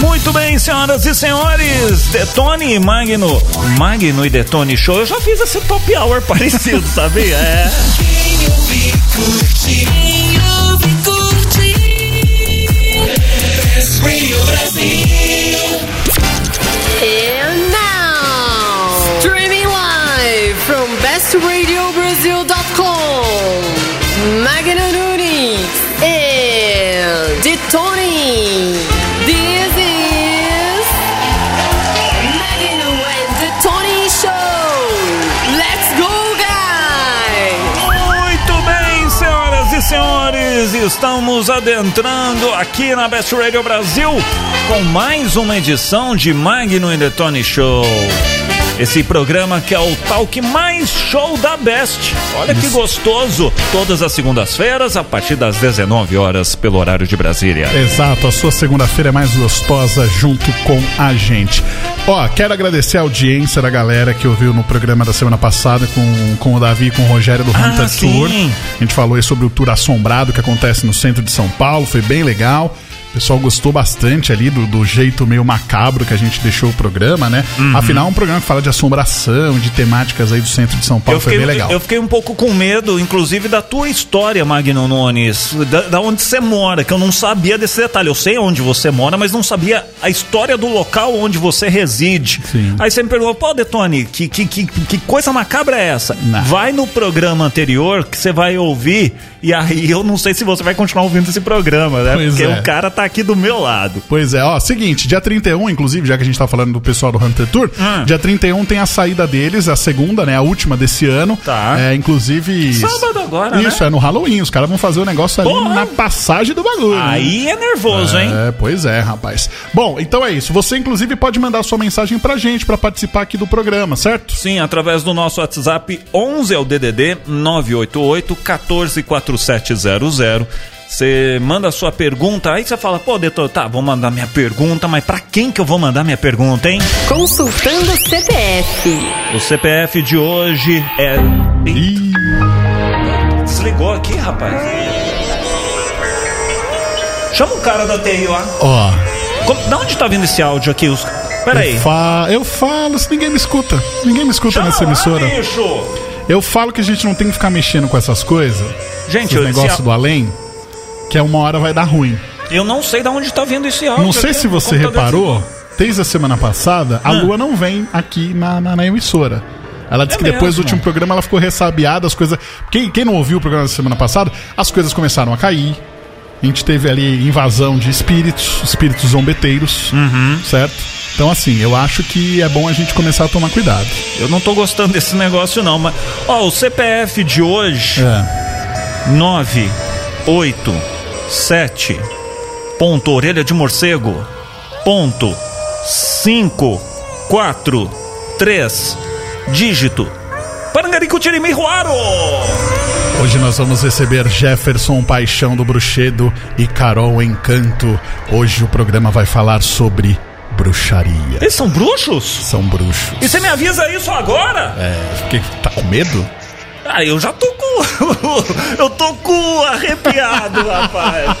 Muito bem, senhoras e senhores, Detone e Magno, Magno e Detone Show. Eu já fiz esse top hour parecido, sabia? É. And now, streaming live from bestradiobrasil.com, Magno Nunes and Detoni. Estamos adentrando aqui na Best Radio Brasil com mais uma edição de Magno e Detone Show. Esse programa que é o talk mais show da Best. Olha que gostoso. Todas as segundas-feiras, a partir das 19 horas, pelo horário de Brasília. Exato, a sua segunda-feira é mais gostosa junto com a gente. Ó, quero agradecer a audiência da galera que ouviu no programa da semana passada com, com o Davi e com o Rogério do Ah, Hunter sim. Tour. A gente falou aí sobre o tour assombrado que acontece no centro de São Paulo, foi bem legal. O pessoal gostou bastante ali do, do jeito meio macabro que a gente deixou o programa, né? Uhum. Afinal, é um programa que fala de assombração, de temáticas aí do centro de São Paulo, Eu foi fiquei, bem legal. eu fiquei um pouco com medo, inclusive, da tua história, Magno Nunes. Da, da onde você mora, que eu não sabia desse detalhe. Eu sei onde você mora, mas não sabia a história do local onde você reside. Sim. Aí você me perguntou, pô, Detone, que, que, que, que coisa macabra é essa? Não. Vai no programa anterior que você vai ouvir, e aí eu não sei se você vai continuar ouvindo esse programa, né? Pois Porque é. o cara tá aqui do meu lado. Pois é, ó, seguinte, dia 31, inclusive, já que a gente tá falando do pessoal do Hunter Tour, Hum. dia 31 tem a saída deles, a segunda, né, a última desse ano. Tá. É, inclusive... Sábado agora, Isso, né? é no Halloween, os caras vão fazer o negócio ali Porra. na passagem do bagulho. né? Aí é nervoso, hein? É, pois é, rapaz. Bom, então é isso. Você, inclusive, pode mandar sua mensagem pra gente pra participar aqui do programa, certo? Sim, através do nosso WhatsApp 11 é o DDD 988 144700. Você manda a sua pergunta, aí você fala, pô, Detor, tá, vou mandar minha pergunta, mas pra quem que eu vou mandar minha pergunta, hein? Consultando CPF. O CPF de hoje é. Ih, Desligou aqui, rapaz. Chama o cara da TI lá. Ó, Como, da onde tá vindo esse áudio aqui? Os... Pera aí. eu, fa eu falo se ninguém me escuta. Ninguém me escuta Chama nessa lá, emissora. bicho. Eu falo que a gente não tem que ficar mexendo com essas coisas. Gente, esse negócios á- do além, que é uma hora vai dar ruim. eu não sei da onde tá vindo esse áudio. Não sei se você reparou, desde a semana passada, a Ah. Lua não vem aqui na, na, na emissora. Ela disse É que depois do mesmo? último programa ela ficou ressabiada, as coisas. Quem, quem não ouviu o programa da semana passada, as coisas começaram a cair. A gente teve ali invasão de espíritos, espíritos zombeteiros, Uhum. certo? Então, assim, eu acho que é bom a gente começar a tomar cuidado. Eu não tô gostando desse negócio, não. Mas, ó, o CPF de hoje, É. 9, 8, 7, ponto, orelha de morcego, ponto, 5, 4, 3, dígito. Parangarico Tirimiruaro! Hoje nós vamos receber Jefferson Paixão do Bruxedo e Carol Encanto. Hoje o programa vai falar sobre bruxaria. Eles são bruxos? São bruxos. E você me avisa isso agora? É, fiquei, tá com medo? Ah, eu já tô com. eu tô com arrepiado, rapaz.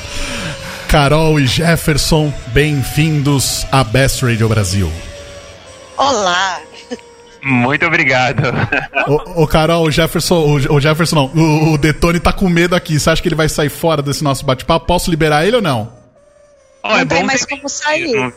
Carol e Jefferson, bem-vindos à Best Radio Brasil. Olá! Muito obrigado. Ô, ô, Carol, o Jefferson, o, o Jefferson não, o, o Detone tá com medo aqui. Você acha que ele vai sair fora desse nosso bate-papo? Posso liberar ele ou não? Ó, Não é tem bom mais como sair.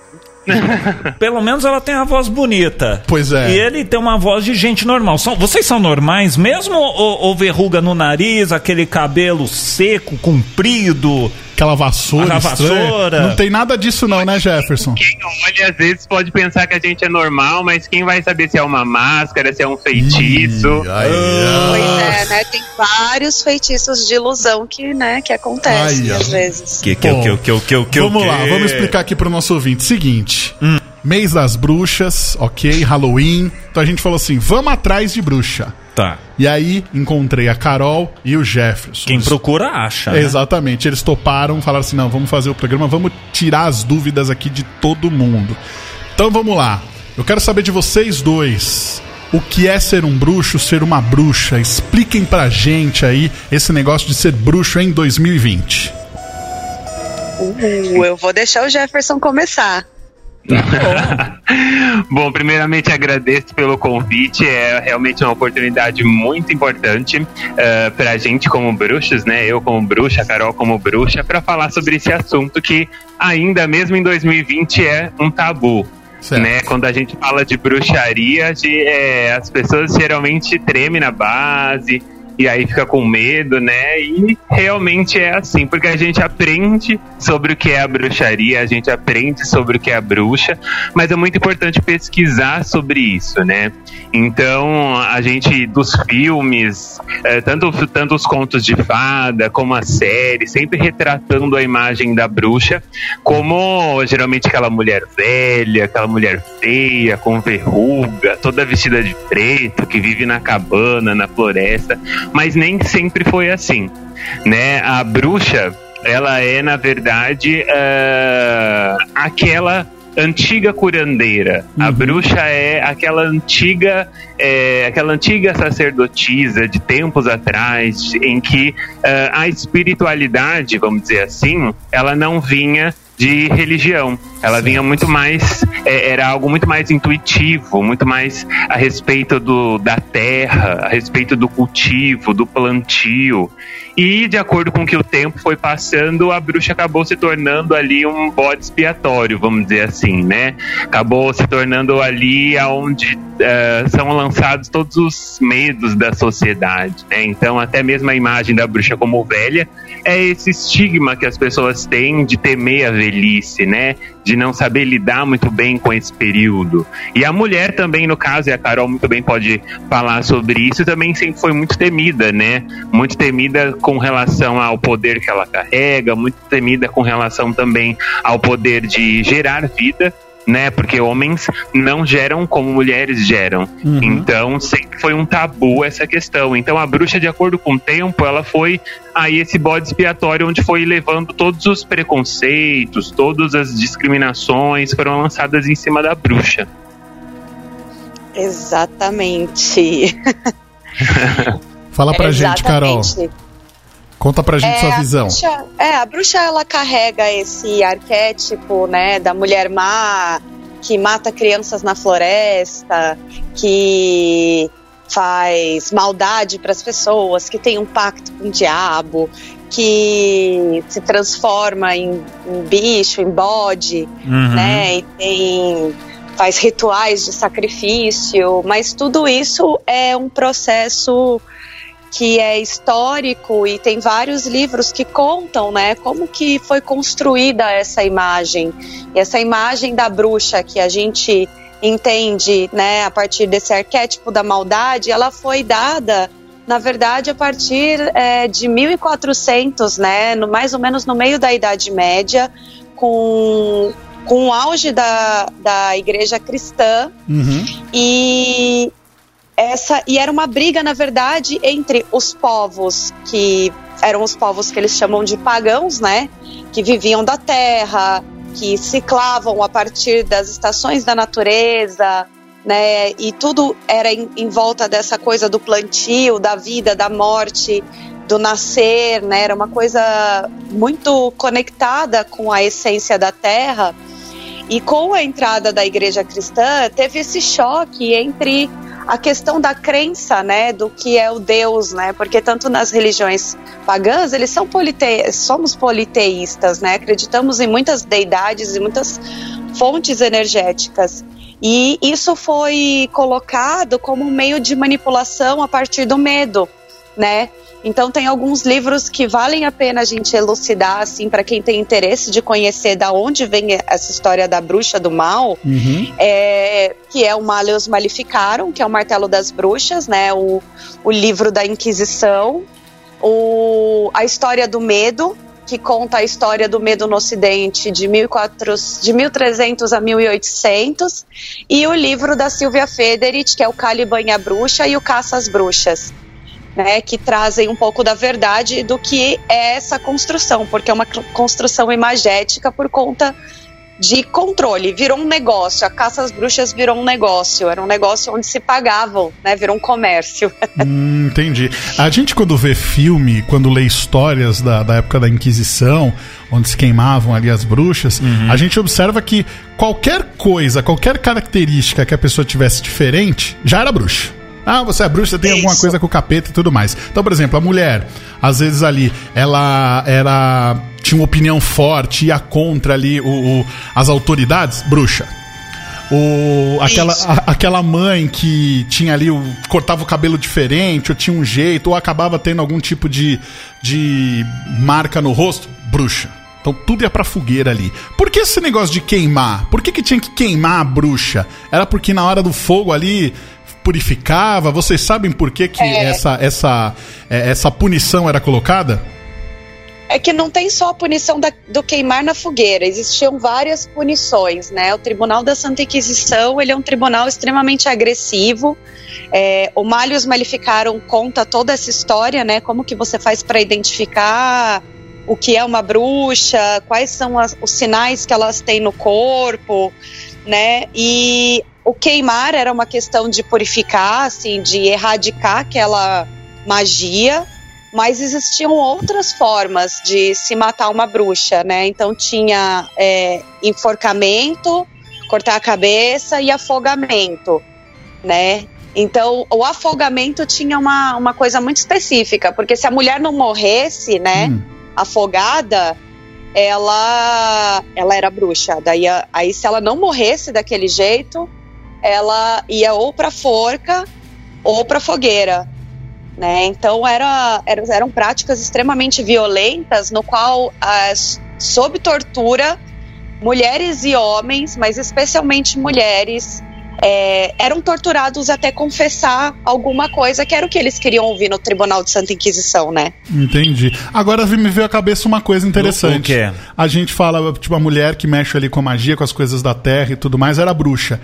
Pelo menos ela tem a voz bonita. Pois é. E ele tem uma voz de gente normal. São, vocês são normais mesmo ou, ou verruga no nariz, aquele cabelo seco, comprido? Aquela vassoura vassoura. Não tem nada disso não, né, Jefferson? Quem olha às vezes pode pensar que a gente é normal, mas quem vai saber se é uma máscara, se é um feitiço? Ih, ai, Pois ai. é, né? Tem vários feitiços de ilusão que, né, que acontecem Ai, às vezes. Que, que, Bom, que, que, que, que, Vamos que- lá, vamos explicar aqui pro nosso ouvinte. Seguinte, mês das bruxas, ok, Halloween. Então a gente falou assim, vamos atrás de bruxa. Tá. E aí encontrei a Carol e o Jefferson. Quem procura acha. né? Exatamente, eles toparam, falaram assim: não, vamos fazer o programa, vamos tirar as dúvidas aqui de todo mundo. Então vamos lá. Eu quero saber de vocês dois. O que é ser um bruxo, ser uma bruxa? Expliquem pra gente aí esse negócio de ser bruxo em 2020. Uh, eu vou deixar o Jefferson começar. Bom, primeiramente agradeço pelo convite. É realmente uma oportunidade muito importante uh, para a gente como bruxos, né? Eu como bruxa, Carol como bruxa, para falar sobre esse assunto que ainda mesmo em 2020 é um tabu. Certo. Né? Quando a gente fala de bruxaria, de, é, as pessoas geralmente tremem na base e aí fica com medo, né? E realmente é assim, porque a gente aprende sobre o que é a bruxaria, a gente aprende sobre o que é a bruxa, mas é muito importante pesquisar sobre isso, né? Então, a gente, dos filmes, é, tanto, tanto os contos de fada, como a série, sempre retratando a imagem da bruxa como geralmente aquela mulher velha, aquela mulher feia, com verruga, toda vestida de preto, que vive na cabana, na floresta mas nem sempre foi assim, né? A bruxa, ela é na verdade uh, aquela antiga curandeira. Uhum. A bruxa é aquela antiga, é, aquela antiga sacerdotisa de tempos atrás, em que uh, a espiritualidade, vamos dizer assim, ela não vinha de religião. Ela vinha muito mais, é, era algo muito mais intuitivo, muito mais a respeito do, da terra, a respeito do cultivo, do plantio. E de acordo com que o tempo foi passando, a bruxa acabou se tornando ali um bode expiatório, vamos dizer assim, né? Acabou se tornando ali aonde uh, são lançados todos os medos da sociedade, né? Então até mesmo a imagem da bruxa como velha é esse estigma que as pessoas têm de temer a velhice, né? De não saber lidar muito bem com esse período. E a mulher também, no caso, e a Carol muito bem pode falar sobre isso, também sempre foi muito temida, né? Muito temida com relação ao poder que ela carrega, muito temida com relação também ao poder de gerar vida né? Porque homens não geram como mulheres geram. Uhum. Então, sempre foi um tabu essa questão. Então, a bruxa, de acordo com o tempo, ela foi aí esse bode expiatório onde foi levando todos os preconceitos, todas as discriminações foram lançadas em cima da bruxa. Exatamente. Fala pra Exatamente. gente, Carol. Conta pra gente é, sua visão. A bruxa, é, a bruxa ela carrega esse arquétipo, né, da mulher má que mata crianças na floresta, que faz maldade para as pessoas, que tem um pacto com o diabo, que se transforma em, em bicho, em bode, uhum. né? E tem faz rituais de sacrifício, mas tudo isso é um processo que é histórico e tem vários livros que contam, né, como que foi construída essa imagem. E essa imagem da bruxa que a gente entende, né, a partir desse arquétipo da maldade, ela foi dada, na verdade, a partir é, de 1400, né, no, mais ou menos no meio da Idade Média, com com o auge da, da igreja cristã uhum. e essa e era uma briga na verdade entre os povos que eram os povos que eles chamam de pagãos, né, que viviam da terra, que ciclavam a partir das estações da natureza, né, e tudo era em, em volta dessa coisa do plantio, da vida, da morte, do nascer, né, era uma coisa muito conectada com a essência da terra. E com a entrada da igreja cristã, teve esse choque entre a questão da crença, né, do que é o Deus, né, porque tanto nas religiões pagãs, eles são polite somos politeístas, né, acreditamos em muitas deidades e muitas fontes energéticas. E isso foi colocado como um meio de manipulação a partir do medo, né? Então tem alguns livros que valem a pena a gente elucidar, assim, para quem tem interesse de conhecer da onde vem essa história da bruxa do mal, uhum. é, que é o Maleus Malificaram, que é o Martelo das Bruxas, né? O, o livro da Inquisição, o, a história do medo, que conta a história do medo no Ocidente de, 1400, de 1300 a 1800, e o livro da Silvia Federich, que é o Caliban e a Bruxa e o Caça às Bruxas né, que trazem um pouco da verdade do que é essa construção, porque é uma construção imagética por conta de controle, virou um negócio. A caça às bruxas virou um negócio, era um negócio onde se pagavam, né? Virou um comércio. Hum, entendi. A gente, quando vê filme, quando lê histórias da, da época da Inquisição, onde se queimavam ali as bruxas, a gente observa que qualquer coisa, qualquer característica que a pessoa tivesse diferente, já era bruxa. Ah, você é bruxa, tem alguma Isso. coisa com o capeta e tudo mais. Então, por exemplo, a mulher, às vezes ali, ela era tinha uma opinião forte, ia contra ali o, o- as autoridades, bruxa. O, aquela, a- aquela mãe que tinha ali, o, cortava o cabelo diferente, ou tinha um jeito, ou acabava tendo algum tipo de, de marca no rosto, bruxa. Então tudo ia pra fogueira ali. Por que esse negócio de queimar? Por que, que tinha que queimar a bruxa? Era porque na hora do fogo ali purificava? Vocês sabem por que, que É. essa, essa, é, essa punição era colocada? É que não tem só a punição da- do queimar na fogueira, existiam várias punições, né? O Tribunal da Santa Inquisição, ele é um tribunal extremamente agressivo. É, o Malleus Maleficarum conta toda essa história, né? Como que você faz para identificar o que é uma bruxa, quais são as- os sinais que elas têm no corpo, né? E o queimar era uma questão de purificar, assim, de erradicar aquela magia mas existiam outras formas de se matar uma bruxa, né? Então tinha é, enforcamento, cortar a cabeça e afogamento, né? Então o afogamento tinha uma, uma coisa muito específica, porque se a mulher não morresse, né, Hum. afogada, ela ela era bruxa. Daí aí se ela não morresse daquele jeito, ela ia ou para forca ou para fogueira né? Então era, era- eram práticas extremamente violentas, no qual, as, sob tortura, mulheres e homens, mas especialmente mulheres, é, eram torturados até confessar alguma coisa que era o que eles queriam ouvir no Tribunal de Santa Inquisição, né? Entendi. Agora me veio à cabeça uma coisa interessante. O quê? A gente fala, tipo, a mulher que mexe ali com a magia, com as coisas da terra e tudo mais, era bruxa.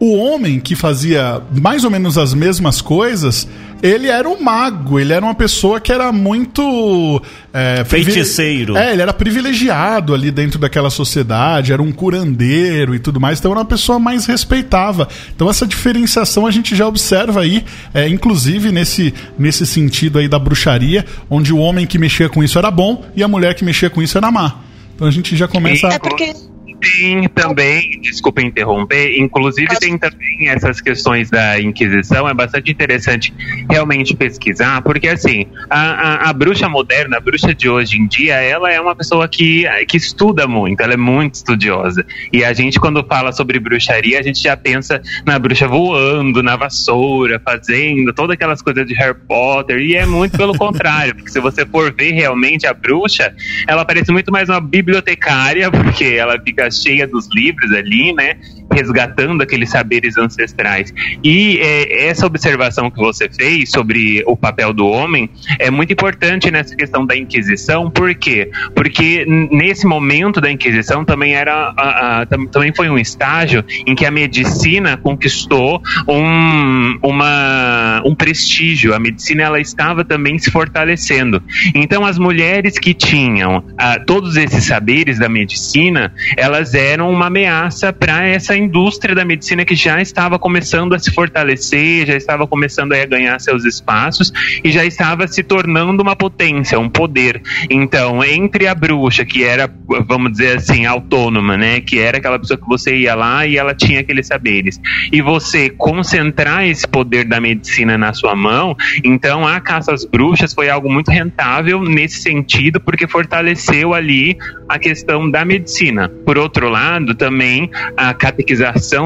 O homem que fazia mais ou menos as mesmas coisas, ele era um mago, ele era uma pessoa que era muito. É, Feiticeiro. É, ele era privilegiado ali dentro daquela sociedade, era um curandeiro e tudo mais, então era uma pessoa mais respeitável. Então essa diferenciação a gente já observa aí, é, inclusive nesse, nesse sentido aí da bruxaria, onde o homem que mexia com isso era bom e a mulher que mexia com isso era má. Então a gente já começa. E- É porque Tem também, desculpa interromper, inclusive tem também essas questões da Inquisição, é bastante interessante realmente pesquisar, porque assim, a, a, a bruxa moderna, a bruxa de hoje em dia, ela é uma pessoa que, que estuda muito, ela é muito estudiosa. E a gente, quando fala sobre bruxaria, a gente já pensa na bruxa voando, na vassoura, fazendo todas aquelas coisas de Harry Potter, e é muito pelo contrário, porque se você for ver realmente a bruxa, ela parece muito mais uma bibliotecária, porque ela fica cheia dos livros ali, né? Resgatando aqueles saberes ancestrais. E é, essa observação que você fez sobre o papel do homem é muito importante nessa questão da Inquisição, por quê? Porque nesse momento da Inquisição também era a- a- tam- também foi um estágio em que a medicina conquistou um, uma, um prestígio. A medicina ela estava também se fortalecendo. Então as mulheres que tinham ah, todos esses saberes da medicina, elas eram uma ameaça para essa indústria da medicina que já estava começando a se fortalecer, já estava começando a ganhar seus espaços e já estava se tornando uma potência, um poder. Então, entre a bruxa, que era, vamos dizer assim, autônoma, né, que era aquela pessoa que você ia lá e ela tinha aqueles saberes, e você concentrar esse poder da medicina na sua mão, então a caça às bruxas foi algo muito rentável nesse sentido, porque fortaleceu ali a questão da medicina. Por outro lado, também a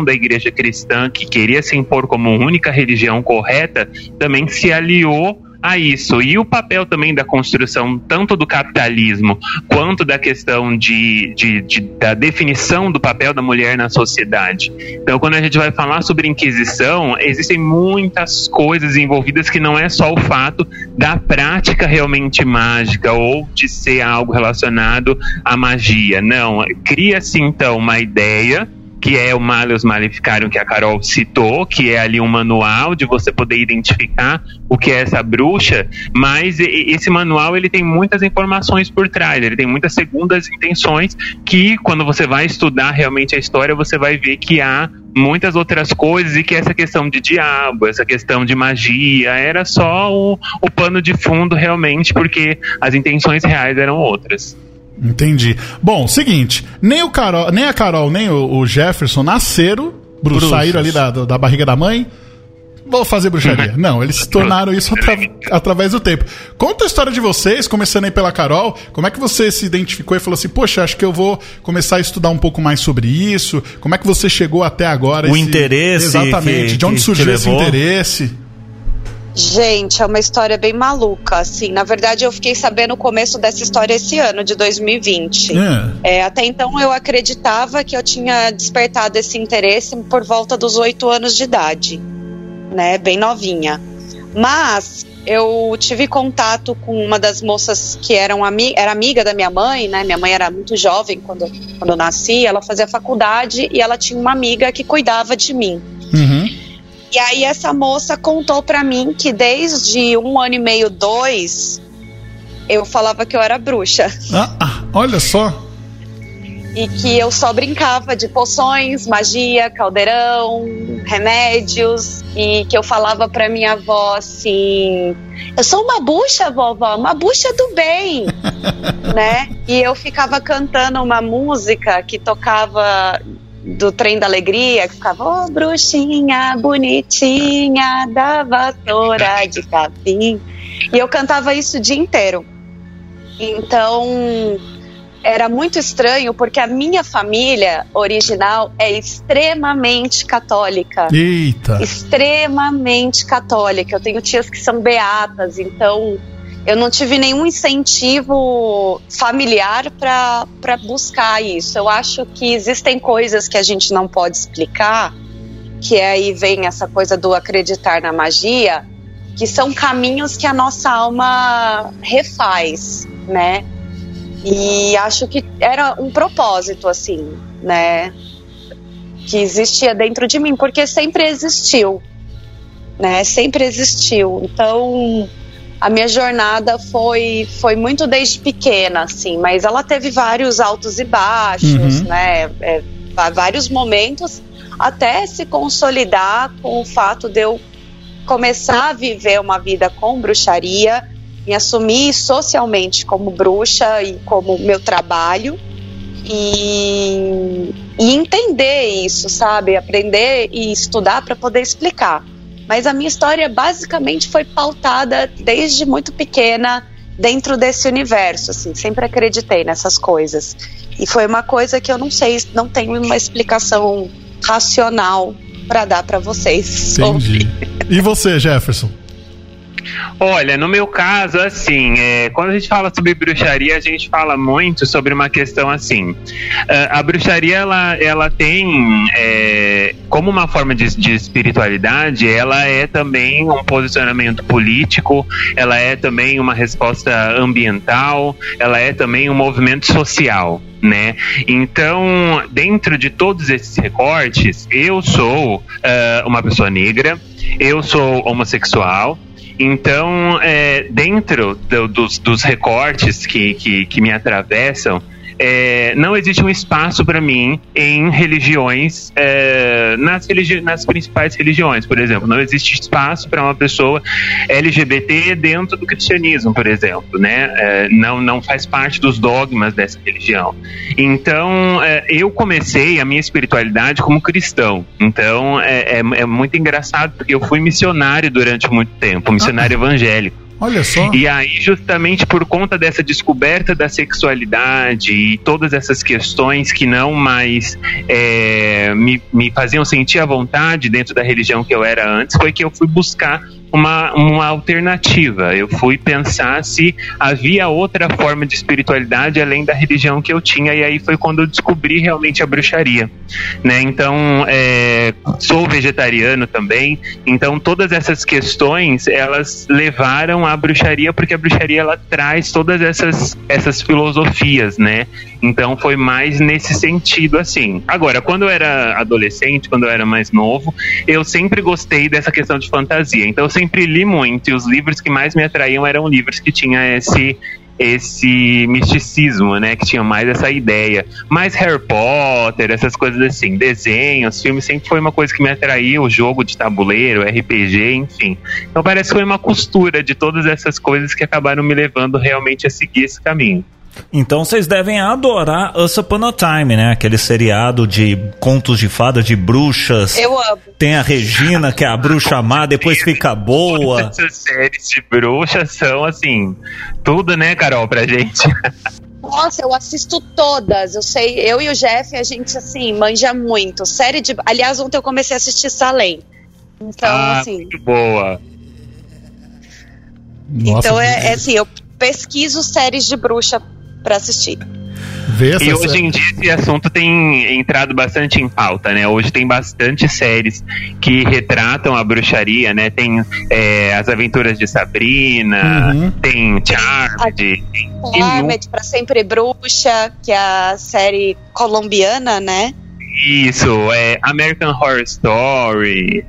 da igreja cristã, que queria se impor como única religião correta, também se aliou a isso. E o papel também da construção, tanto do capitalismo quanto da questão de, de, de- da definição do papel da mulher na sociedade. Então, quando a gente vai falar sobre Inquisição, existem muitas coisas envolvidas que não é só o fato da prática realmente mágica ou de ser algo relacionado à magia. Não, cria-se então uma ideia que é o Malleus Maleficarum que a Carol citou, que é ali um manual de você poder identificar o que é essa bruxa, mas esse manual ele tem muitas informações por trás, ele tem muitas segundas intenções que quando você vai estudar realmente a história, você vai ver que há muitas outras coisas e que essa questão de diabo, essa questão de magia, era só o, o pano de fundo realmente, porque as intenções reais eram outras. Entendi. Bom, seguinte, nem, o Carol, nem a Carol, nem o, o Jefferson nasceram, Bruce, saíram ali da, da barriga da mãe, vou fazer bruxaria. Não, eles se tornaram isso atra através do tempo. Conta a história de vocês, começando aí pela Carol. Como é que você se identificou e falou assim: Poxa, acho que eu vou começar a estudar um pouco mais sobre isso? Como é que você chegou até agora? O esse... interesse. Exatamente. Que, de onde surgiu esse interesse? Gente, é uma história bem maluca, assim. Na verdade, eu fiquei sabendo o começo dessa história esse ano, de 2020. É. É, até então, eu acreditava que eu tinha despertado esse interesse por volta dos oito anos de idade né, bem novinha. Mas eu tive contato com uma das moças que eram ami era amiga da minha mãe, né? Minha mãe era muito jovem quando, quando eu nasci, ela fazia faculdade e ela tinha uma amiga que cuidava de mim. Uhum. E aí essa moça contou para mim que desde um ano e meio, dois, eu falava que eu era bruxa. Ah, ah olha só e que eu só brincava de poções, magia, caldeirão, remédios e que eu falava para minha avó assim: "Eu sou uma bucha, vovó, uma bucha do bem", né? E eu ficava cantando uma música que tocava do trem da alegria, que ficava, ô oh, bruxinha bonitinha da vassoura de capim. E eu cantava isso o dia inteiro. Então, era muito estranho porque a minha família original é extremamente católica. Eita! Extremamente católica. Eu tenho tias que são beatas, então eu não tive nenhum incentivo familiar para buscar isso. Eu acho que existem coisas que a gente não pode explicar, que aí vem essa coisa do acreditar na magia, que são caminhos que a nossa alma refaz, né? E acho que era um propósito, assim, né? Que existia dentro de mim, porque sempre existiu, né? Sempre existiu. Então, a minha jornada foi, foi muito desde pequena, assim, mas ela teve vários altos e baixos, uhum. né? É, vários momentos até se consolidar com o fato de eu começar a viver uma vida com bruxaria me assumir socialmente como bruxa e como meu trabalho e, e entender isso, sabe? Aprender e estudar para poder explicar. Mas a minha história basicamente foi pautada desde muito pequena dentro desse universo, assim, sempre acreditei nessas coisas. E foi uma coisa que eu não sei, não tenho uma explicação racional para dar para vocês. Entendi. E você, Jefferson? Olha, no meu caso, assim, é, quando a gente fala sobre bruxaria, a gente fala muito sobre uma questão assim. A, a bruxaria, ela, ela tem, é, como uma forma de, de espiritualidade, ela é também um posicionamento político, ela é também uma resposta ambiental, ela é também um movimento social. Né? Então, dentro de todos esses recortes, eu sou uh, uma pessoa negra, eu sou homossexual, então, é, dentro do, dos, dos, recortes que, que, que me atravessam, é, não existe um espaço para mim em religiões, é, nas, religi nas principais religiões, por exemplo. Não existe espaço para uma pessoa LGBT dentro do cristianismo, por exemplo, né? É, não, não faz parte dos dogmas dessa religião. Então, é, eu comecei a minha espiritualidade como cristão. Então, é, é, é muito engraçado porque eu fui missionário durante muito tempo, missionário evangélico. Olha só. E aí, justamente por conta dessa descoberta da sexualidade e todas essas questões que não mais é, me, me faziam sentir à vontade dentro da religião que eu era antes, foi que eu fui buscar uma, uma alternativa. Eu fui pensar se havia outra forma de espiritualidade além da religião que eu tinha, e aí foi quando eu descobri realmente a bruxaria. Né? Então, é, sou vegetariano também, então todas essas questões elas levaram à bruxaria, porque a bruxaria ela traz todas essas, essas filosofias, né? Então foi mais nesse sentido assim. Agora, quando eu era adolescente, quando eu era mais novo, eu sempre gostei dessa questão de fantasia. Então eu sempre li muito e os livros que mais me atraíam eram livros que tinham esse esse misticismo, né, que tinha mais essa ideia. Mais Harry Potter, essas coisas assim, desenhos, filmes sempre foi uma coisa que me atraiu, jogo de tabuleiro, RPG, enfim. Então parece que foi uma costura de todas essas coisas que acabaram me levando realmente a seguir esse caminho. Então vocês devem adorar Us Upon a Time, né? Aquele seriado de contos de fada de bruxas. Eu amo. Tem a Regina, que é a bruxa má, depois fica boa. Essas séries de bruxas são assim, tudo, né, Carol, pra gente. Nossa, eu assisto todas. Eu sei, eu e o Jeff, a gente assim, manja muito. Série de. Aliás, ontem eu comecei a assistir Salem. Então, ah, assim. Muito boa. Nossa, então é, é assim, eu pesquiso séries de bruxa pra assistir. Essa E hoje série. em dia esse assunto tem entrado bastante em pauta, né? Hoje tem bastante séries que retratam a bruxaria, né? Tem é, as aventuras de Sabrina, Uhum. tem Charmed, tem Charmed, pra sempre bruxa, que é a série colombiana, né? isso, é American Horror Story.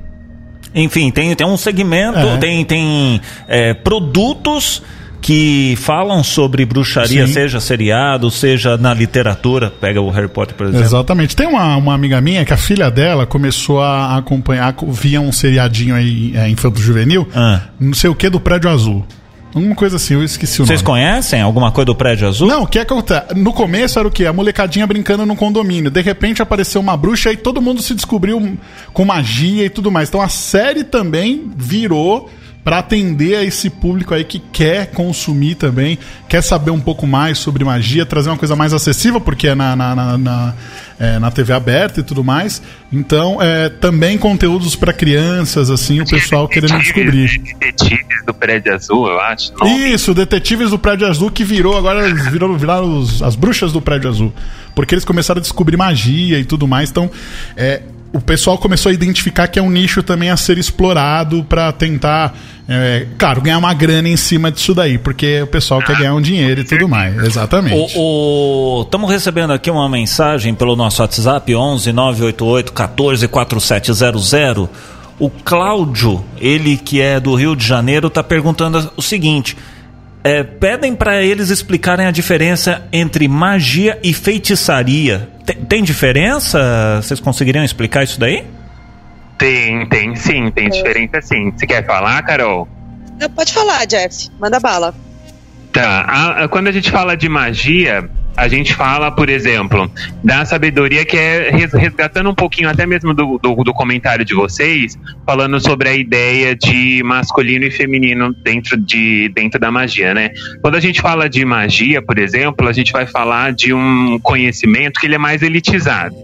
Enfim, tem, tem um segmento, É. tem, tem é, produtos que falam sobre bruxaria, Sim. seja seriado, seja na literatura. Pega o Harry Potter, por exemplo. Exatamente. Tem uma, uma amiga minha que a filha dela começou a acompanhar, via um seriadinho aí, é, infanto juvenil, Ah. não sei o que, do Prédio Azul. Uma coisa assim, eu esqueci o Vocês nome. conhecem alguma coisa do Prédio Azul? Não, o que acontece? No começo era o quê? A molecadinha brincando no condomínio. De repente apareceu uma bruxa e todo mundo se descobriu com magia e tudo mais. Então a série também virou pra atender a esse público aí que quer consumir também, quer saber um pouco mais sobre magia, trazer uma coisa mais acessível, porque é na, na, na, na, é, na TV aberta e tudo mais. Então, é, também conteúdos pra crianças, assim, o pessoal querendo Detetives, descobrir. né? Detetives do Prédio Azul, eu acho. Isso, Detetives do Prédio Azul, que virou agora, virou, viraram os- as bruxas do Prédio Azul. Porque eles começaram a descobrir magia e tudo mais. Então, é, o pessoal começou a identificar que é um nicho também a ser explorado pra tentar, é, claro, ganhar uma grana em cima disso daí. Porque o pessoal quer ganhar um dinheiro e tudo mais. Exatamente. Estamos recebendo aqui uma mensagem pelo nosso WhatsApp 11 988 14 4700. O Cláudio, ele que é do Rio de Janeiro, está perguntando o seguinte: é, pedem para eles explicarem a diferença entre magia e feitiçaria. Tem, tem diferença? Vocês conseguiriam explicar isso daí? Tem, tem sim, tem diferença sim. Você quer falar, Carol? Não, pode falar, Jeff. Manda bala. Tá. A- a- quando a gente fala de magia, a gente fala, por exemplo, da sabedoria que é res- resgatando um pouquinho até mesmo do, do, do comentário de vocês, falando sobre a ideia de masculino e feminino dentro, de, dentro da magia, né? Quando a gente fala de magia, por exemplo, a gente vai falar de um conhecimento que ele é mais elitizado,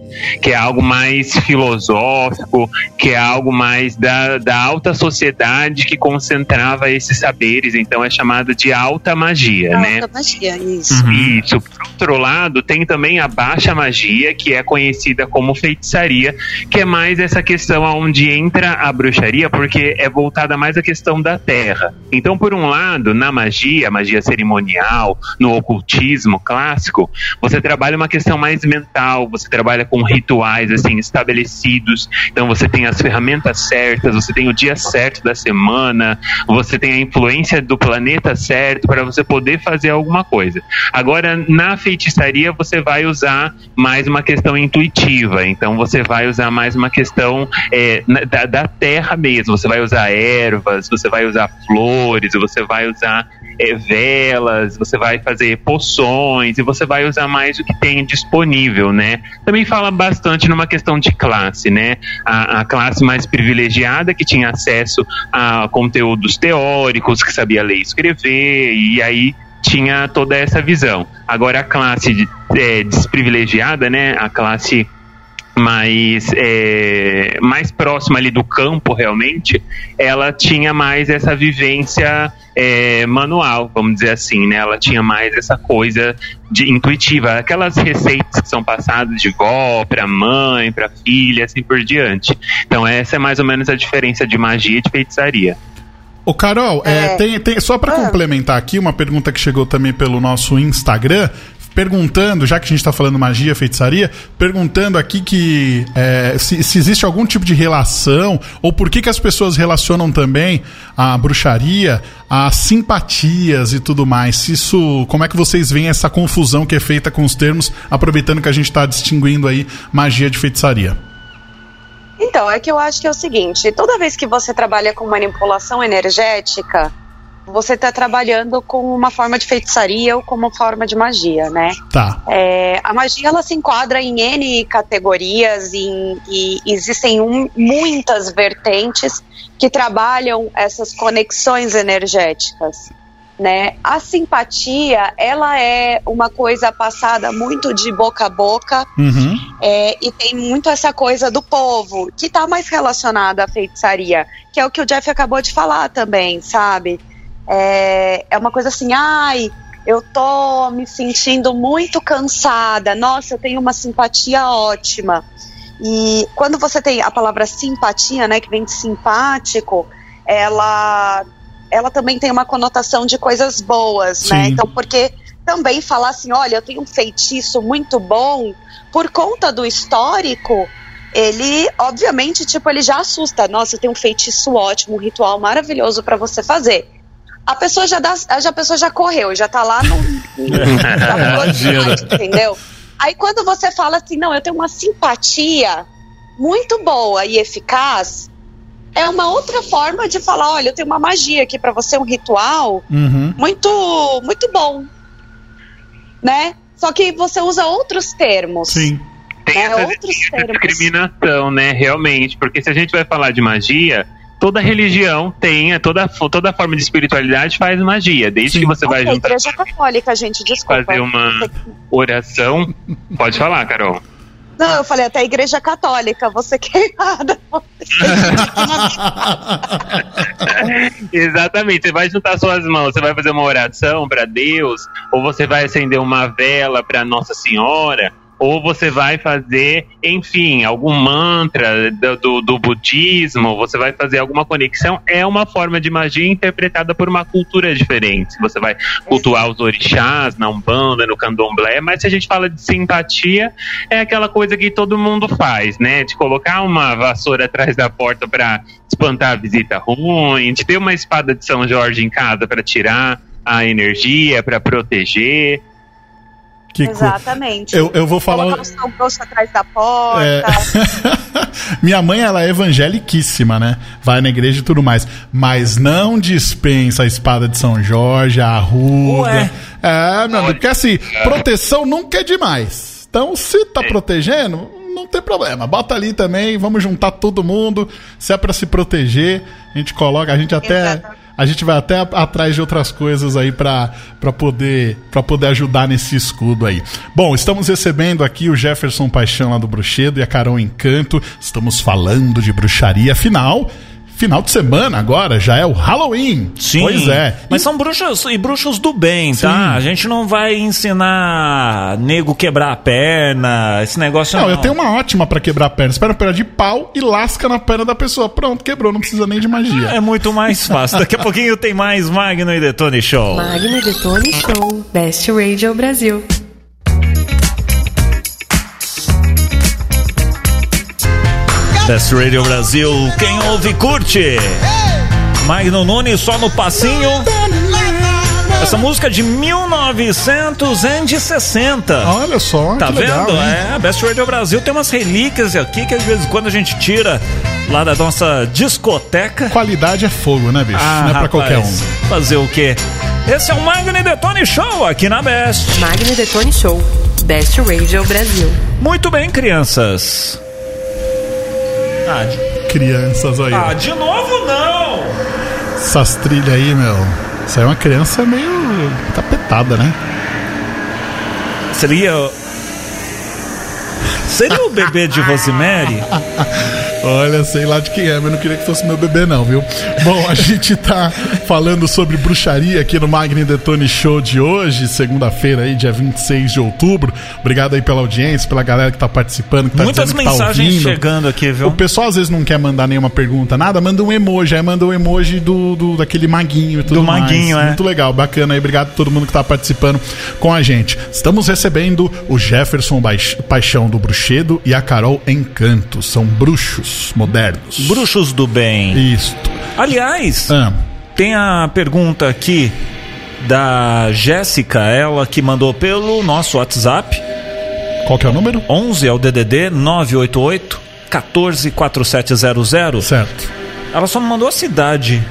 que é algo mais filosófico, que é algo mais da, da alta sociedade que concentrava esses saberes, então é chamado de alta magia, né? Alta magia, isso. Isso. Outro lado, tem também a baixa magia, que é conhecida como feitiçaria, que é mais essa questão onde entra a bruxaria, porque é voltada mais à questão da terra. Então, por um lado, na magia, magia cerimonial, no ocultismo clássico, você trabalha uma questão mais mental, você trabalha com rituais assim estabelecidos. Então, você tem as ferramentas certas, você tem o dia certo da semana, você tem a influência do planeta certo para você poder fazer alguma coisa. Agora, na feitiçaria, você vai usar mais uma questão intuitiva. Então, você vai usar mais uma questão é, da, da terra mesmo. Você vai usar ervas, você vai usar flores, você vai usar é, velas, você vai fazer poções e você vai usar mais o que tem disponível, né? Também fala bastante numa questão de classe, né? A, a classe mais privilegiada que tinha acesso a conteúdos teóricos, que sabia ler e escrever, e aí tinha toda essa visão. Agora a classe é, desprivilegiada, né? A classe mais, é, mais próxima ali do campo realmente, ela tinha mais essa vivência é, manual, vamos dizer assim, né? Ela tinha mais essa coisa de intuitiva, aquelas receitas que são passadas de vó para mãe, para filha, assim por diante. Então essa é mais ou menos a diferença de magia e de feitiçaria. Ô, Carol, é, tem, tem, só para complementar aqui, uma pergunta que chegou também pelo nosso Instagram, perguntando, já que a gente está falando magia, feitiçaria, perguntando aqui que é, se, se, existe algum tipo de relação, ou por que, que as pessoas relacionam também a bruxaria a simpatias e tudo mais. Se isso, como é que vocês veem essa confusão que é feita com os termos, aproveitando que a gente está distinguindo aí magia de feitiçaria? Então, é que eu acho que é o seguinte: toda vez que você trabalha com manipulação energética, você está trabalhando com uma forma de feitiçaria ou com uma forma de magia, né? Tá. É, a magia ela se enquadra em N categorias em, e existem um, muitas vertentes que trabalham essas conexões energéticas né? A simpatia, ela é uma coisa passada muito de boca a boca uhum. é, e tem muito essa coisa do povo, que está mais relacionada à feitiçaria, que é o que o Jeff acabou de falar também, sabe? É, é uma coisa assim, ai, eu tô me sentindo muito cansada, nossa, eu tenho uma simpatia ótima. E quando você tem a palavra simpatia, né, que vem de simpático, ela ela também tem uma conotação de coisas boas, né? Sim. né? Então, porque também falar assim, olha, eu tenho um feitiço muito bom, por conta do histórico, ele, obviamente, tipo, ele já assusta. Nossa, eu tenho um feitiço ótimo, um ritual maravilhoso para você fazer. A pessoa já dá, a pessoa já correu, já tá lá no, no entendeu? Aí quando você fala assim, não, eu tenho uma simpatia muito boa e eficaz, é uma outra forma de falar, olha, eu tenho uma magia aqui para você, um ritual uhum. muito, muito bom, né? Só que você usa outros termos. Sim. Tem né? essa, outros termos. discriminação, né? Realmente, porque se a gente vai falar de magia, toda religião tem, toda, toda forma de espiritualidade faz magia. Desde Sim. que você vai juntar. Igreja católica, gente, desculpa. Fazer uma oração. Pode falar, Carol. Não, eu falei até a igreja católica, você queimada. Exatamente, você vai juntar suas mãos, você vai fazer uma oração para Deus, ou você vai acender uma vela para Nossa Senhora, ou você vai fazer, enfim, algum mantra do, do, do, budismo, você vai fazer alguma conexão, é uma forma de magia interpretada por uma cultura diferente. Você vai cultuar os orixás na Umbanda, no Candomblé, mas se a gente fala de simpatia, é aquela coisa que todo mundo faz, né? De colocar uma vassoura atrás da porta para espantar a visita ruim, de ter uma espada de São Jorge em casa para tirar a energia, para proteger. Que Exatamente. Eu, eu vou falar. Colocar o grosso atrás da porta. É... Minha mãe, ela é evangeliquíssima, né? Vai na igreja e tudo mais. Mas não dispensa a espada de São Jorge, a ruda. Ué. É, meu amigo, porque assim, proteção nunca é demais. Então, se tá protegendo, não tem problema. Bota ali também, vamos juntar todo mundo. Se é para se proteger, a gente coloca, a gente até. Exatamente a gente vai até atrás de outras coisas aí para poder, poder ajudar nesse escudo aí. Bom, estamos recebendo aqui o Jefferson Paixão lá do Bruxedo e a Carol Encanto. Estamos falando de bruxaria. Afinal, final de semana agora, já é o Halloween. Sim. Pois é. Mas e... são bruxos e bruxos do bem, tá? Sim. tá? A gente não vai ensinar nego quebrar a perna, esse negócio não. Não, eu tenho uma ótima para quebrar a perna. Espera a perna de pau e lasca na perna da pessoa. Pronto, quebrou, não precisa nem de magia. É muito mais fácil. Daqui a pouquinho tem mais Magno e Detone Show. Magno e Detone Show. Best Radio Brasil. Best Radio Brasil, quem ouve curte. Magno Nunes só no passinho. Essa música é de 1960. Olha só, tá vendo? Legal, é, Best Radio Brasil tem umas relíquias aqui que às vezes quando a gente tira lá da nossa discoteca. Qualidade é fogo, né, bicho? Ah, Não é pra rapaz, qualquer um. Fazer o quê? Esse é o Magni Detone Show aqui na Best. Magni Detone Show, Best Radio Brasil. Muito bem, crianças. Ah, de... Crianças aí. Ah, de novo não! Essas trilhas aí, meu. Isso aí é uma criança meio tapetada, né? Seria. Seria o bebê de Rosemary? Olha, sei lá de quem é, mas não queria que fosse meu bebê, não, viu? Bom, a gente tá falando sobre bruxaria aqui no Magni Detone Show de hoje, segunda-feira aí, dia 26 de outubro. Obrigado aí pela audiência, pela galera que tá participando, que tá Muitas tá mensagens ouvindo. chegando aqui, viu? O pessoal às vezes não quer mandar nenhuma pergunta, nada, manda um emoji, aí manda um emoji do, do daquele maguinho e tudo Do mais. maguinho, é. Muito legal, bacana aí, obrigado a todo mundo que tá participando com a gente. Estamos recebendo o Jefferson Paixão do Bruxedo e a Carol Encanto, são bruxos modernos. Bruxos do bem. Isto. Aliás, Ah, tem a pergunta aqui da Jéssica, ela que mandou pelo nosso WhatsApp. qual que é o número? 11 é o DDD 988 144700. Certo. Ela só me mandou a cidade.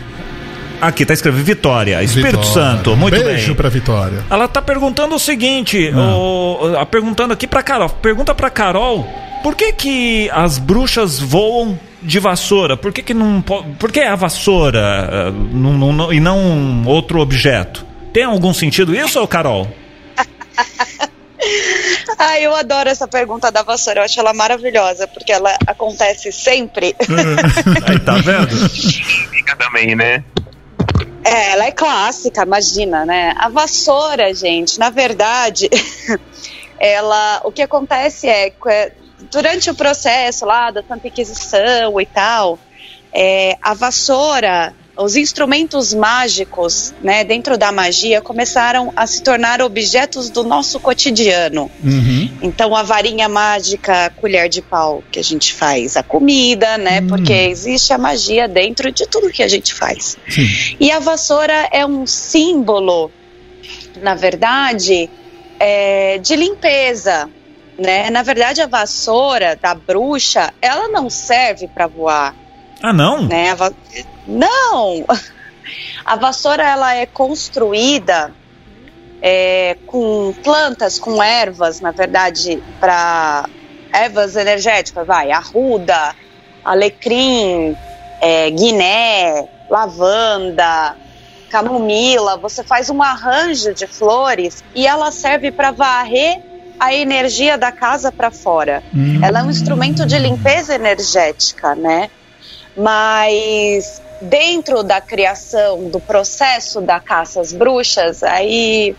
Aqui tá escrevendo Vitória, Espírito Vitória. Santo. Muito Beijo bem. pra Vitória. Ela tá perguntando o seguinte, Ah. o- a perguntando aqui pra Carol. Pergunta pra Carol, por que que as bruxas voam de vassoura? Por que que não po- Por que a vassoura eh, não- não- não- e não outro objeto? Tem algum sentido isso, Carol? Ah, eu adoro essa pergunta da vassoura, eu acho ela maravilhosa, porque ela acontece sempre. Aí tá vendo? Fica também, né? É, ela é clássica, imagina, né? A vassoura, gente, na verdade, ela, o que acontece é que é, durante o processo lá da Santa Inquisição e tal, é, a vassoura, os instrumentos mágicos, né, dentro da magia, começaram a se tornar objetos do nosso cotidiano. Uhum. Então a varinha mágica, a colher de pau que a gente faz a comida, né? Porque existe a magia dentro de tudo que a gente faz. Sim. E a vassoura é um símbolo, na verdade, é, de limpeza. Né? Na verdade, a vassoura da bruxa, ela não serve para voar. Ah, não? Né? Va- Não! A vassoura ela é construída é, com plantas, com ervas, na verdade, para ervas energéticas, vai, arruda, alecrim, é, guiné, lavanda, camomila. Você faz um arranjo de flores e ela serve para varrer a energia da casa para fora. Ela é um instrumento de limpeza energética, né? Mas dentro da criação, do processo da caça às bruxas, aí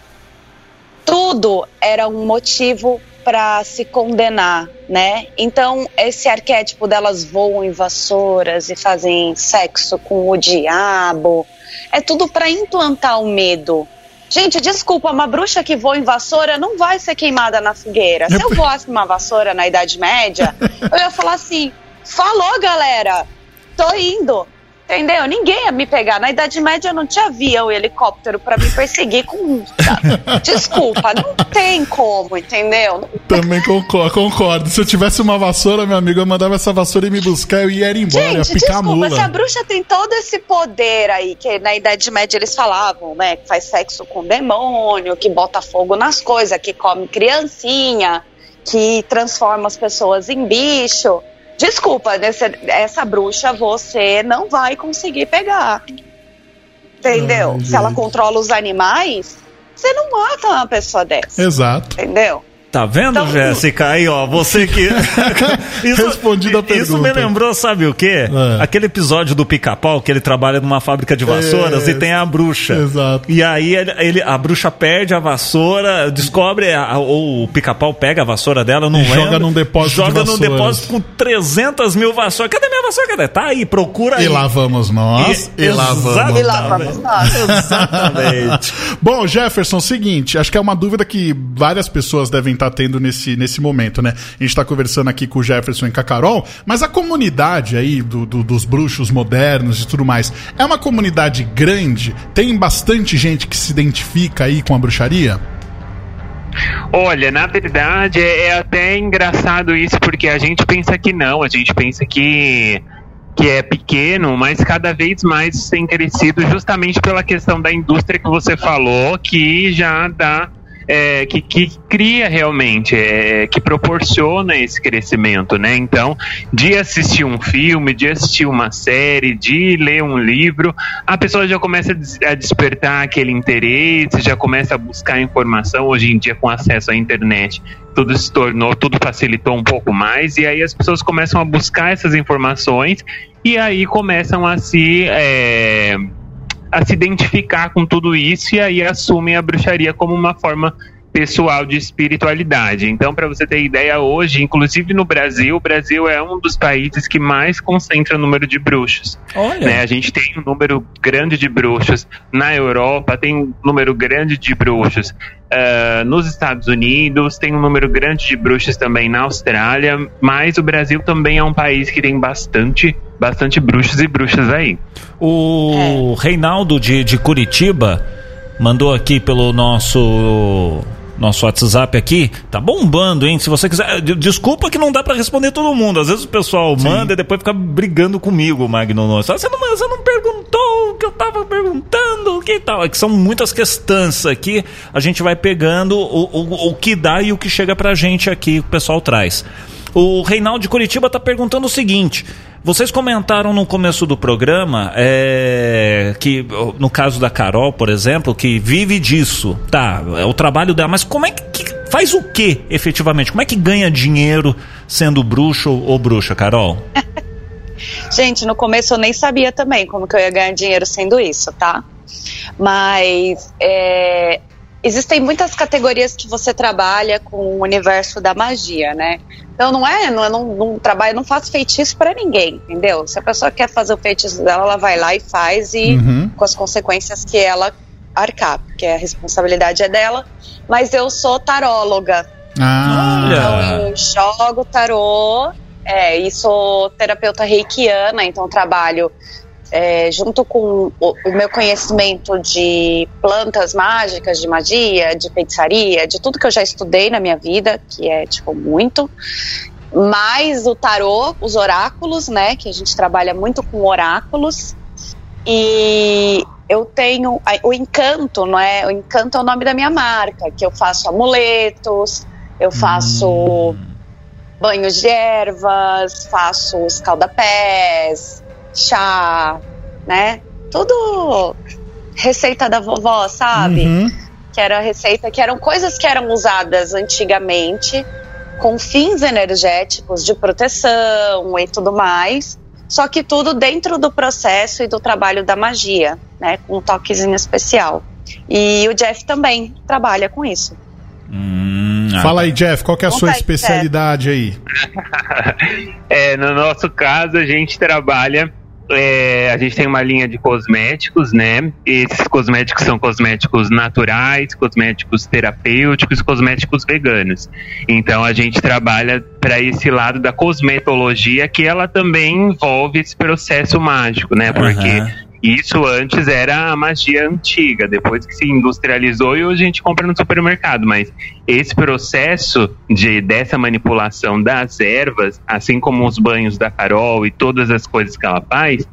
tudo era um motivo para se condenar, né? Então, esse arquétipo delas voam em vassouras e fazem sexo com o diabo, é tudo para implantar o medo. Gente, desculpa, uma bruxa que voa em vassoura não vai ser queimada na fogueira. Se eu voasse uma vassoura na Idade Média, eu ia falar assim: falou, galera, tô indo. Entendeu? Ninguém ia me pegar. Na Idade Média não tinha avião e helicóptero pra me perseguir com. Desculpa, não tem como, entendeu? Também concordo, concordo. Se eu tivesse uma vassoura, meu amigo, eu mandava essa vassoura ir me buscar, eu ia embora, ia Gente, picar a desculpa, mula. se a bruxa tem todo esse poder aí, que na Idade Média eles falavam, né? Que faz sexo com demônio, que bota fogo nas coisas, que come criancinha, que transforma as pessoas em bicho. Desculpa, nesse- essa bruxa você não vai conseguir pegar. Entendeu? Ai, se ela controla os animais, você não mata uma pessoa dessa. Exato. Entendeu? Tá vendo, Então- Jéssica? Aí, ó, você que. Respondido a Isso me pergunta. lembrou, sabe o quê? É. Aquele episódio do pica-pau que ele trabalha numa fábrica de vassouras É, e tem a bruxa. exato. E aí ele, ele- a bruxa perde a vassoura, descobre, a- ou o pica-pau pega a vassoura dela, não E lembro. joga num depósito de Joga num vassouras. depósito com 300 mil vassouras. Cadê minha vassoura? Cadê? Tá aí, procura aí. E lá vamos nós, e, lá vamos. E lá vamos nós. Exatamente. Bom, Jefferson, seguinte, acho que é uma dúvida que várias pessoas devem estar tendo nesse, nesse momento, né? A gente está conversando aqui com o Jefferson e com a Carol, mas a comunidade aí do, do- dos bruxos modernos e tudo mais, é uma comunidade grande? Tem bastante gente que se identifica aí com a bruxaria? Olha, na verdade é, é até engraçado isso, porque a gente pensa que não, a gente pensa que, que é pequeno, mas cada vez mais tem crescido justamente pela questão da indústria que você falou, que já dá é, que, que, cria realmente, é, que proporciona esse crescimento, né? Então, de assistir um filme, de assistir uma série, de ler um livro, a pessoa já começa a despertar aquele interesse, já começa a buscar informação. Hoje em dia, com acesso à internet, tudo se tornou, tudo facilitou um pouco mais, e aí as pessoas começam a buscar essas informações e aí começam a se. É, a se identificar com tudo isso e aí assumem a bruxaria como uma forma pessoal de espiritualidade. Então, para você ter ideia, hoje, inclusive no Brasil, o Brasil é um dos países que mais concentra o número de bruxos. Olha. Né? A gente tem um número grande de bruxos. Na Europa, tem um número grande de bruxos. Uh, nos Estados Unidos, tem um número grande de bruxos também na Austrália, mas o Brasil também é um país que tem bastante, bastante bruxos e bruxas aí. O é. Reinaldo de, de Curitiba mandou aqui pelo nosso nosso WhatsApp aqui, tá bombando, hein? Se você quiser. Desculpa que não dá para responder todo mundo. Às vezes o pessoal Sim. manda e depois fica brigando comigo, Magno. Você não, você não perguntou o que eu tava perguntando, o que tal? É que são muitas questões aqui. A gente vai pegando o, o, o que dá e o que chega pra gente aqui, o pessoal traz. O Reinaldo de Curitiba está perguntando o seguinte: vocês comentaram no começo do programa é, que, no caso da Carol, por exemplo, que vive disso. Tá, é o trabalho dela, mas como é que. Faz o que efetivamente? Como é que ganha dinheiro sendo bruxo ou bruxa, Carol? Gente, no começo eu nem sabia também como que eu ia ganhar dinheiro sendo isso, tá? Mas é, existem muitas categorias que você trabalha com o universo da magia, né? Então não é, não, não, não trabalho, não faço feitiço para ninguém, entendeu? Se a pessoa quer fazer o feitiço dela, ela vai lá e faz e uhum. com as consequências que ela arcar, porque a responsabilidade é dela. Mas eu sou taróloga. Ah. Então eu jogo tarô, é, e sou terapeuta reikiana, então trabalho é, junto com o, o, meu conhecimento de plantas mágicas, de magia, de feitiçaria, de tudo que eu já estudei na minha vida, que é tipo muito, mais o tarô, os oráculos, né? Que a gente trabalha muito com oráculos. E eu tenho o encanto, não é? O encanto é o nome da minha marca, que eu faço amuletos, eu faço hum. banhos de ervas, faço escaldapés, chá, né? Tudo receita da vovó, sabe? Uhum. Que era receita, que eram coisas que eram usadas antigamente com fins energéticos de proteção e tudo mais. Só que tudo dentro do processo e do trabalho da magia, né? Com um toquezinho especial. E o Jeff também trabalha com isso. Hum, Fala aí, Jeff, qual é a sua especialidade aí? é, no nosso caso, a gente trabalha é, a gente tem uma linha de cosméticos, né? Esses cosméticos são cosméticos naturais, cosméticos terapêuticos, cosméticos veganos. Então a gente trabalha para esse lado da cosmetologia, que ela também envolve esse processo mágico, né? Porque uhum. Isso antes era a magia antiga, depois que se industrializou e hoje a gente compra no supermercado. Mas esse processo de dessa manipulação das ervas, assim como os banhos da Carol e todas as coisas que ela faz,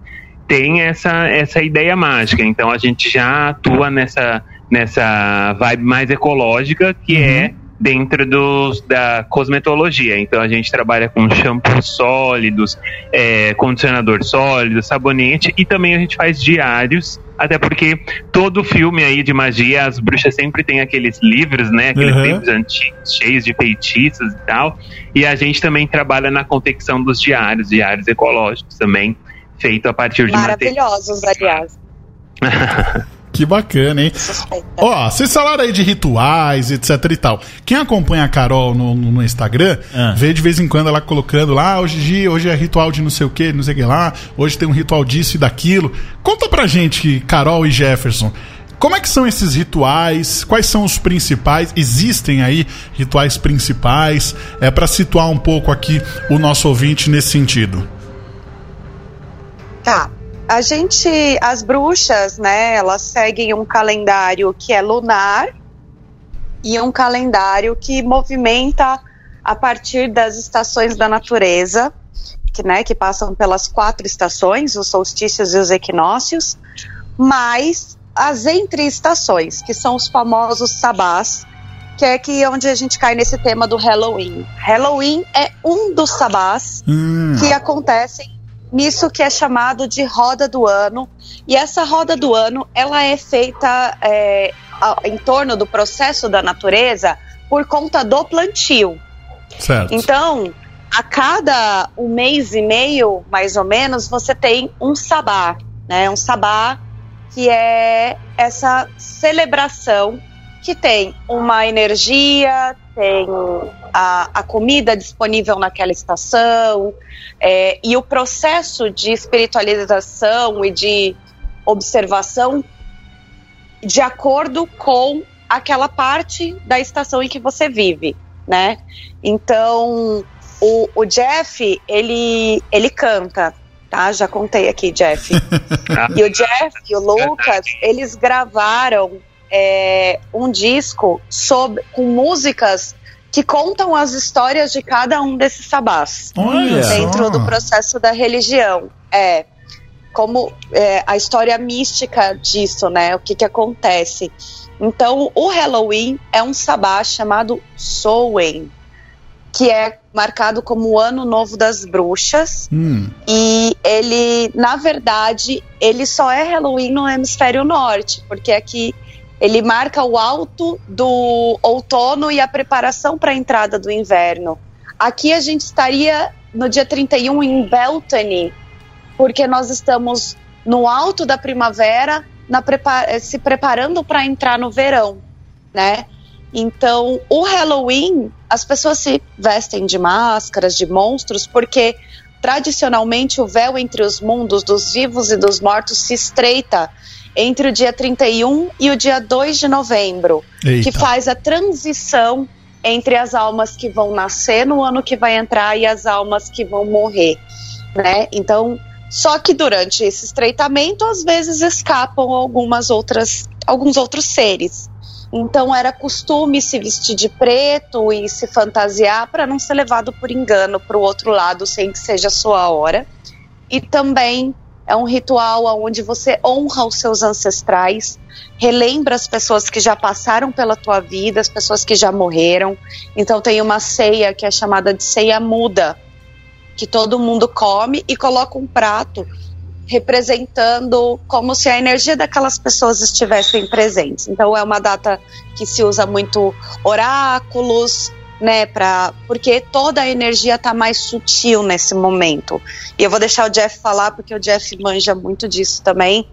tem essa, essa ideia mágica. Então a gente já atua nessa, nessa vibe mais ecológica, que uhum. é dentro dos, da cosmetologia. Então a gente trabalha com shampoos sólidos, é, condicionador sólido, sabonete e também a gente faz diários. Até porque todo filme aí de magia, as bruxas sempre tem aqueles livros, né? Aqueles uhum. livros antigos, cheios de feitiços e tal. E a gente também trabalha na confecção dos diários, diários ecológicos também, feito a partir de Maravilhosos, aliás. Que bacana, hein? Ó, vocês falaram aí de rituais, etc e tal. Quem acompanha a Carol no, no Instagram, ah. vê de vez em quando ela colocando lá, ah, hoje, hoje é ritual de não sei o que, não sei o que lá, hoje tem um ritual disso e daquilo. Conta pra gente, Carol e Jefferson. Como é que são esses rituais? Quais são os principais? Existem aí rituais principais? É para situar um pouco aqui o nosso ouvinte nesse sentido. Tá a gente, as bruxas, né, elas seguem um calendário que é lunar e um calendário que movimenta a partir das estações da natureza, que, né, que passam pelas quatro estações, os solstícios e os equinócios, mais as entre-estações, que são os famosos sabás, que é que onde a gente cai nesse tema do Halloween. Halloween é um dos sabás Hum. que acontecem nisso que é chamado de roda do ano. E essa roda do ano, ela é feita é, em torno do processo da natureza por conta do plantio. Certo. Então, a cada um mês e meio, mais ou menos, você tem um sabá, né? Um sabá que é essa celebração que tem uma energia, tem a, a comida disponível naquela estação, é, e o processo de espiritualização e de observação de acordo com aquela parte da estação em que você vive, né? Então, o, o Jeff, ele, ele canta, tá? Já contei aqui, Jeff. e o Jeff e o Lucas, eles gravaram é, um disco sobre, com músicas que contam as histórias de cada um desses sabás Olha dentro do processo da religião. É como é, a história mística disso, né? O que que acontece? Então, o Halloween é um sabá chamado Samhain, que é marcado como o Ano Novo das Bruxas. Hum. E ele, na verdade, ele só é Halloween no hemisfério norte, porque aqui ele marca o alto do outono e a preparação para a entrada do inverno. Aqui a gente estaria no dia 31 em Beltane, porque nós estamos no alto da primavera, se preparando para entrar no verão, né? Então, o Halloween, as pessoas se vestem de máscaras, de monstros, porque tradicionalmente o véu entre os mundos dos vivos e dos mortos se estreita entre o dia 31 e o dia 2 de novembro, Eita. que faz a transição entre as almas que vão nascer no ano que vai entrar e as almas que vão morrer, né? Então, só que durante esse estreitamento, às vezes escapam algumas outras, alguns outros seres. Então era costume se vestir de preto e se fantasiar para não ser levado por engano para o outro lado sem que seja a sua hora. E também é um ritual onde você honra os seus ancestrais, relembra as pessoas que já passaram pela tua vida, as pessoas que já morreram. Então tem uma ceia que é chamada de ceia muda, que todo mundo come e coloca um prato representando como se a energia daquelas pessoas estivessem presentes. Então é uma data que se usa muito oráculos, né, para porque toda a energia está mais sutil nesse momento. E eu vou deixar o Jeff falar porque o Jeff manja muito disso também.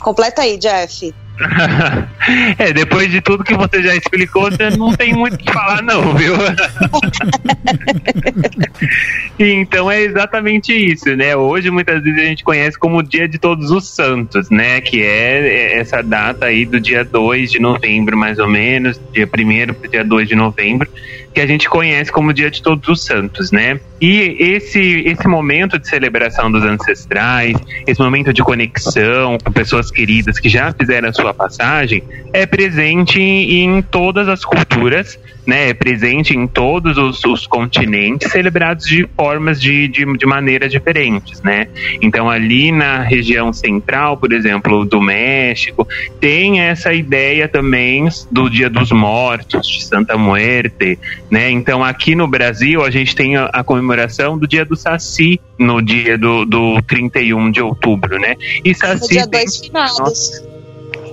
Completa aí, Jeff. é, depois de tudo que você já explicou, você não tem muito o que falar, não, viu? então é exatamente isso, né? Hoje muitas vezes a gente conhece como o Dia de Todos os Santos, né? Que é essa data aí do dia 2 de novembro, mais ou menos, dia 1 para dia 2 de novembro, que a gente conhece como Dia de Todos os Santos, né? E esse, esse momento de celebração dos ancestrais, esse momento de conexão com pessoas queridas que já fizeram a sua passagem, é presente em todas as culturas, né? É presente em todos os, os continentes, celebrados de formas de, de, de maneiras diferentes, né? Então, ali na região central, por exemplo, do México, tem essa ideia também do Dia dos Mortos, de Santa Muerte, né? Então, aqui no Brasil, a gente tem a, a comemoração do Dia do Saci, no dia do, do 31 de outubro, né? E No Saci dia tem- 2 finados.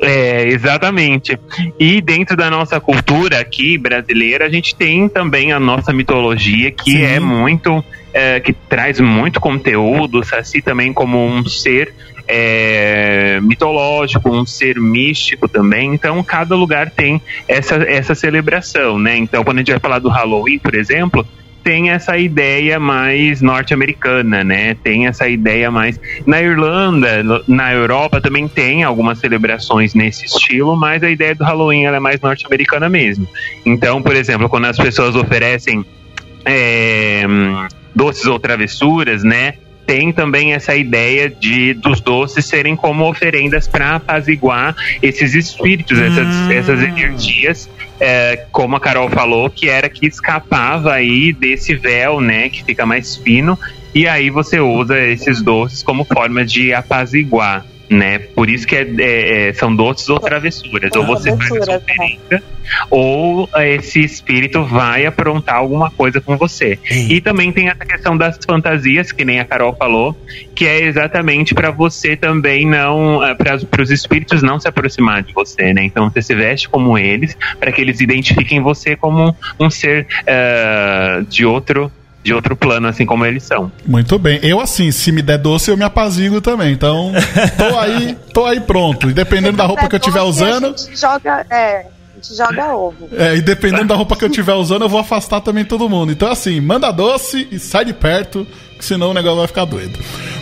é, exatamente. E dentro da nossa cultura aqui brasileira, a gente tem também a nossa mitologia, que Sim. é muito. é, que traz muito conteúdo, o Saci também como um ser é, mitológico, um ser místico também. Então, cada lugar tem essa, essa celebração, né? Então, quando a gente vai falar do Halloween, por exemplo, tem essa ideia mais norte-americana, né? Tem essa ideia mais. Na Irlanda, na Europa também tem algumas celebrações nesse estilo, mas a ideia do Halloween é mais norte-americana mesmo. Então, por exemplo, quando as pessoas oferecem é, doces ou travessuras, né? Tem também essa ideia de dos doces serem como oferendas para apaziguar esses espíritos, essas, Hum. essas energias é, como a Carol falou, que era que escapava aí desse véu, né, que fica mais fino, e aí você usa esses doces como forma de apaziguar. Né? Por isso que é, é, é são doces ou travessuras. Ou você faz a sua oferenda, ou esse espírito vai aprontar alguma coisa com você. E também tem essa questão das fantasias, que nem a Carol falou, que é exatamente para você também não. para os espíritos não se aproximar de você, né? Então você se veste como eles, para que eles identifiquem você como um ser uh, de outro de outro plano, assim como eles são. Muito bem. Eu, assim, se me der doce, eu me apazigo também. Então, tô aí, tô aí pronto. E dependendo da roupa que eu estiver usando. A gente joga, é, joga ovo. É, e dependendo da roupa que eu estiver usando, eu vou afastar também todo mundo. Então, assim, manda doce e sai de perto, senão o negócio vai ficar doido.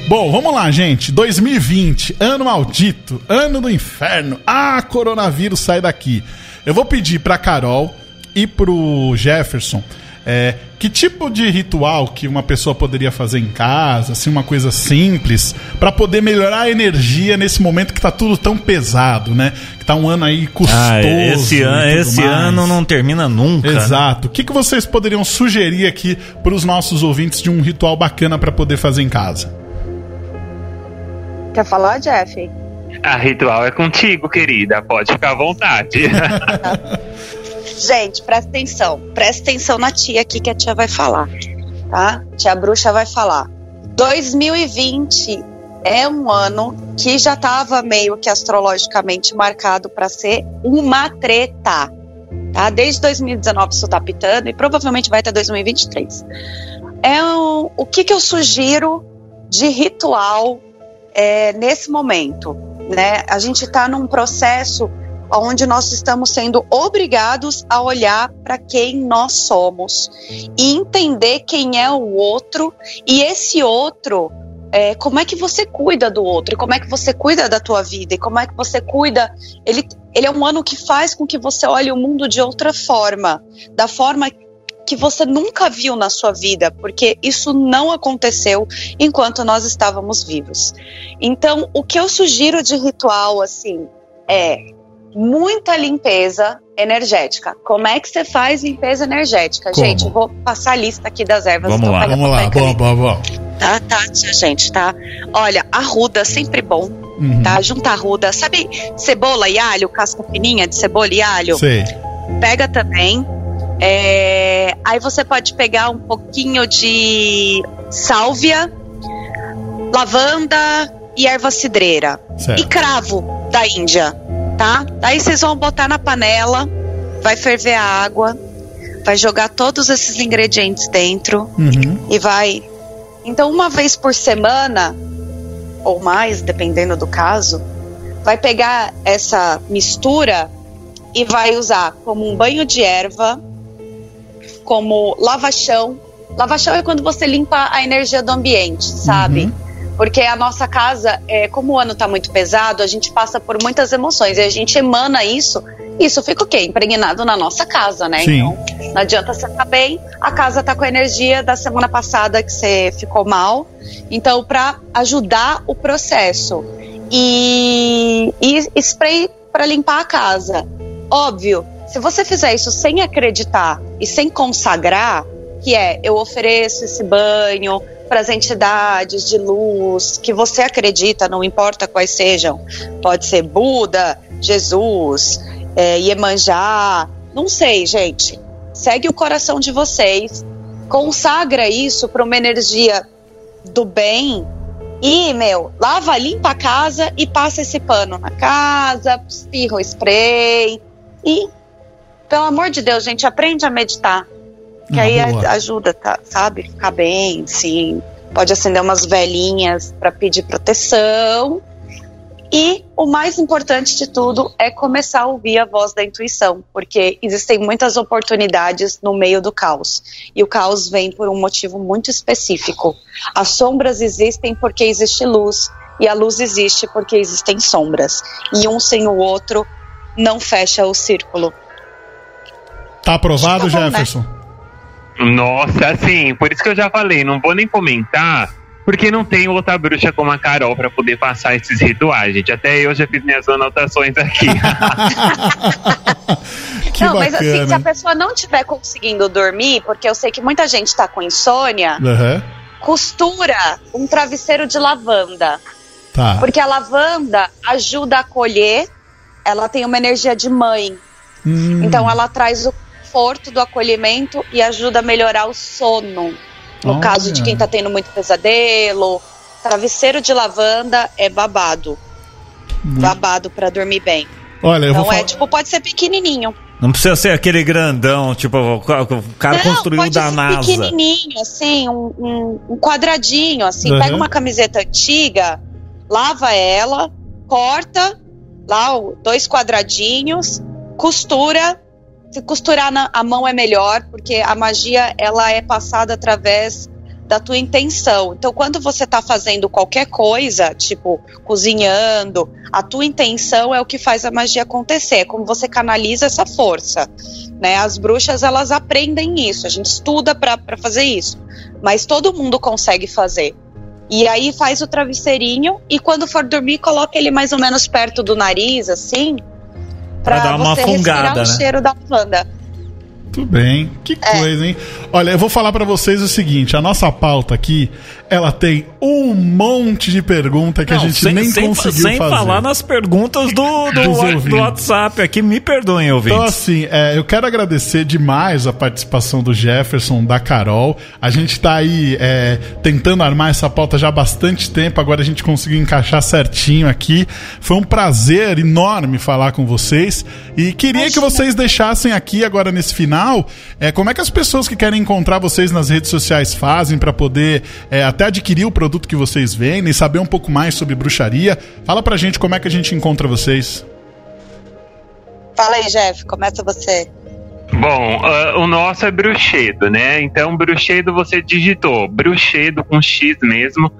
Bom, vamos lá, gente. 2020, ano maldito, ano do inferno. Ah, coronavírus, sai daqui. Eu vou pedir pra Carol e pro Jefferson é, que tipo de ritual que uma pessoa poderia fazer em casa, assim, uma coisa simples, para poder melhorar a energia nesse momento que tá tudo tão pesado, né? Que tá um ano aí custoso. Ah, esse, an esse ano não termina nunca. Né? Exato. O que, que vocês poderiam sugerir aqui para os nossos ouvintes de um ritual bacana para poder fazer em casa? Quer falar, Jeff? A ritual é contigo, querida. Pode ficar à vontade. Gente, presta atenção. Presta atenção na tia aqui que a tia vai falar. Tá? Tia Bruxa vai falar. 2020 é um ano que já estava meio que astrologicamente marcado para ser uma treta. Tá? Desde 2019 isso está pitando e provavelmente vai até 2023. É um, o que, que eu sugiro de ritual é, nesse momento? Né? A gente está num processo onde nós estamos sendo obrigados a olhar para quem nós somos e entender quem é o outro e esse outro é, como é que você cuida do outro, e como é que você cuida da tua vida, e como é que você cuida. Ele, ele é um ano que faz com que você olhe o mundo de outra forma, da forma que você nunca viu na sua vida, porque isso não aconteceu enquanto nós estávamos vivos. Então, o que eu sugiro de ritual, assim, é muita limpeza energética. Como é que você faz limpeza energética? Como? Gente, vou passar a lista aqui das ervas. Vamos lá, vamos lá. Bom, bom, bom. Tá, tá, gente, tá? Olha, arruda, sempre bom. Uhum. Tá? Junta arruda. Sabe cebola e alho, casca fininha de cebola e alho? Sei. Pega também. É... Aí você pode pegar um pouquinho de sálvia, lavanda e erva cidreira. Certo. E cravo da Índia tá? Aí vocês vão botar na panela, vai ferver a água, vai jogar todos esses ingredientes dentro uhum. e vai. Então, uma vez por semana, ou mais, dependendo do caso, vai pegar essa mistura e vai usar como um banho de erva, como lavachão. Lavachão é quando você limpa a energia do ambiente, sabe? Uhum. Porque a nossa casa, é, como o ano está muito pesado, a gente passa por muitas emoções e a gente emana isso. Isso fica o quê? Impregnado na nossa casa, né? Sim. Então, não adianta você estar tá bem, a casa tá com a energia da semana passada que você ficou mal. Então, para ajudar o processo. E, e spray para limpar a casa. Óbvio, se você fizer isso sem acreditar e sem consagrar, que é eu ofereço esse banho, para as entidades de luz que você acredita, não importa quais sejam. Pode ser Buda, Jesus, é, Iemanjá, não sei, gente. Segue o coração de vocês, consagra isso para uma energia do bem e, meu, lava, limpa a casa e passa esse pano na casa, espirra o spray e, pelo amor de Deus, gente, aprende a meditar. Que ah, aí boa. ajuda, tá, sabe? Ficar bem, sim. Pode acender umas velhinhas para pedir proteção. E o mais importante de tudo é começar a ouvir a voz da intuição, porque existem muitas oportunidades no meio do caos. E o caos vem por um motivo muito específico. As sombras existem porque existe luz, e a luz existe porque existem sombras. E um sem o outro não fecha o círculo. Tá aprovado, tá bom, né? Jefferson? Né? Nossa, assim, por isso que eu já falei, não vou nem comentar, porque não tem outra bruxa como a Carol para poder passar esses rituais, gente. Até eu já fiz minhas anotações aqui. que não, mas assim, se a pessoa não estiver conseguindo dormir, porque eu sei que muita gente está com insônia, uhum. costura um travesseiro de lavanda. Tá. Porque a lavanda ajuda a acolher, ela tem uma energia de mãe. Hum, Então ela traz o conforto do acolhimento e ajuda a melhorar o sono. No Olha. caso de quem tá tendo muito pesadelo, travesseiro de lavanda é babado. Babado pra dormir bem. Olha, eu Então vou é falar. tipo, pode ser pequenininho. Não precisa ser aquele grandão, tipo, o ca- o cara Não, construiu pode da ser NASA. pequenininho, assim, um, um- um quadradinho, assim. Uhum. Pega uma camiseta antiga, lava ela, corta lá o- dois quadradinhos, costura. Se costurar na a mão é melhor, porque a magia ela é passada através da tua intenção. Então, quando você tá fazendo qualquer coisa, tipo cozinhando, a tua intenção é o que faz a magia acontecer, é como você canaliza essa força né? As bruxas elas aprendem isso, a gente estuda pra fazer isso, mas todo mundo consegue fazer. E aí faz o travesseirinho e quando for dormir coloca ele mais ou menos perto do nariz, assim, Pra, dar uma você fungada, respirar o né? cheiro da lavanda. Tudo bem. Que É. coisa, hein? Olha, eu vou falar pra vocês o seguinte: a nossa pauta aqui, ela tem um monte de pergunta que a Não, gente sem, nem sem, conseguiu sem fazer. falar nas perguntas do, do, do. WhatsApp aqui, me perdoem, ouvintes. Então, assim, é, eu quero agradecer demais a participação do Jefferson, da Carol. A gente tá aí é, tentando armar essa pauta já há bastante tempo, agora a gente conseguiu encaixar certinho aqui. Foi um prazer enorme falar com vocês. E queria que vocês deixassem aqui, agora nesse final, é, como é que as pessoas que querem encontrar vocês nas redes sociais fazem para poder é, até adquirir o produto que vocês vendem, saber um pouco mais sobre bruxaria. Fala pra gente como é que a gente encontra vocês. Fala aí, Jeff, começa você. Bom, ah, o nosso é Bruxedo, né? Então, Bruxedo você digitou, Bruxedo com X mesmo.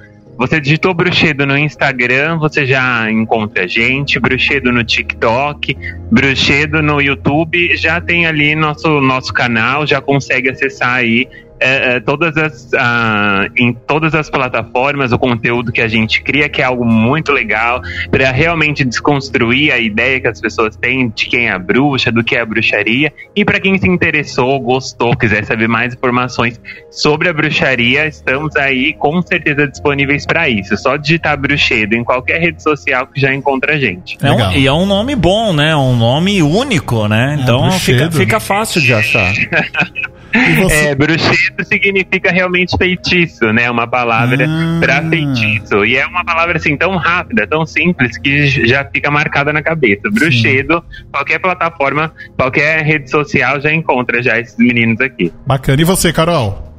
Você digitou Bruxedo no Instagram, você já encontra a gente. Bruxedo no TikTok, Bruxedo no YouTube, já tem ali nosso, nosso canal, já consegue acessar aí é, é, todas as, ah, em todas as plataformas o conteúdo que a gente cria, que é algo muito legal, para realmente desconstruir a ideia que as pessoas têm de quem é a bruxa, do que é a bruxaria. E para quem se interessou, gostou, quiser saber mais informações sobre a bruxaria, estamos aí com certeza disponíveis para isso. Só digitar bruxedo em qualquer rede social que já encontra a gente. É um- e é um nome bom, né? Um nome único, né? Então fica, bruxedo. fica fácil de achar. Você... É, bruxedo significa realmente feitiço, né? Uma palavra Ah. pra feitiço. E é uma palavra assim tão rápida, tão simples, que já fica marcada na cabeça. Bruxedo, qualquer plataforma, qualquer rede social já encontra já esses meninos aqui. Bacana. E você, Carol?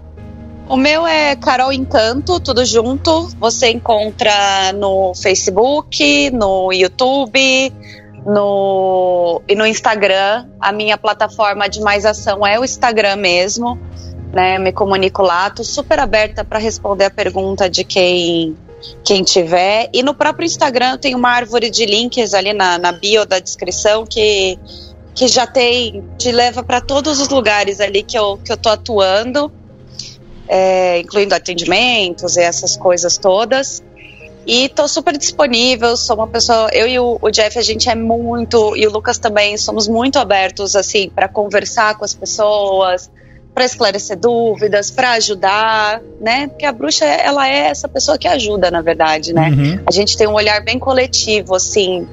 O meu é Carol Encanto, tudo junto. Você encontra no Facebook, no YouTube, no e no Instagram. A minha plataforma de mais ação é o Instagram mesmo, né? Me comunico lá, tô super aberta para responder a pergunta de quem quem tiver. E no próprio Instagram tenho uma árvore de links ali na, na bio da descrição que que já tem te leva para todos os lugares ali que eu que eu tô atuando é, incluindo atendimentos e essas coisas todas. E tô super disponível, sou uma pessoa, eu e o, o Jeff, a gente é muito, e o Lucas também, somos muito abertos, assim, para conversar com as pessoas, para esclarecer dúvidas, para ajudar, né? Porque a bruxa, ela é essa pessoa que ajuda, na verdade, né? Uhum. A gente tem um olhar bem coletivo, assim,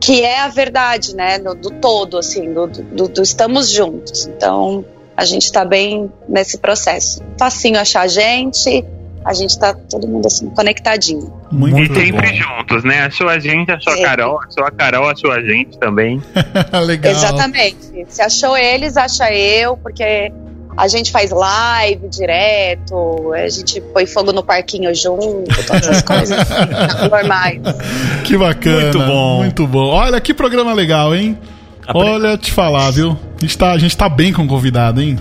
que é a verdade, né? Do, do todo, assim, do, do, do estamos juntos. Então, a gente tá bem nesse processo. Facinho achar a gente, a gente tá todo mundo assim, conectadinho. Muito, e sempre bom. juntos, né? Achou a gente, achou a Sempre. Carol, achou a Carol, achou a gente também. Legal. Exatamente. Se achou eles, acha eu, porque a gente faz live direto, a gente põe fogo no parquinho junto, todas as coisas assim, normais. Que bacana. Muito bom. Muito bom. Olha que programa legal, hein? Olha, te falar, viu? A gente tá, a gente tá bem com o convidado, hein?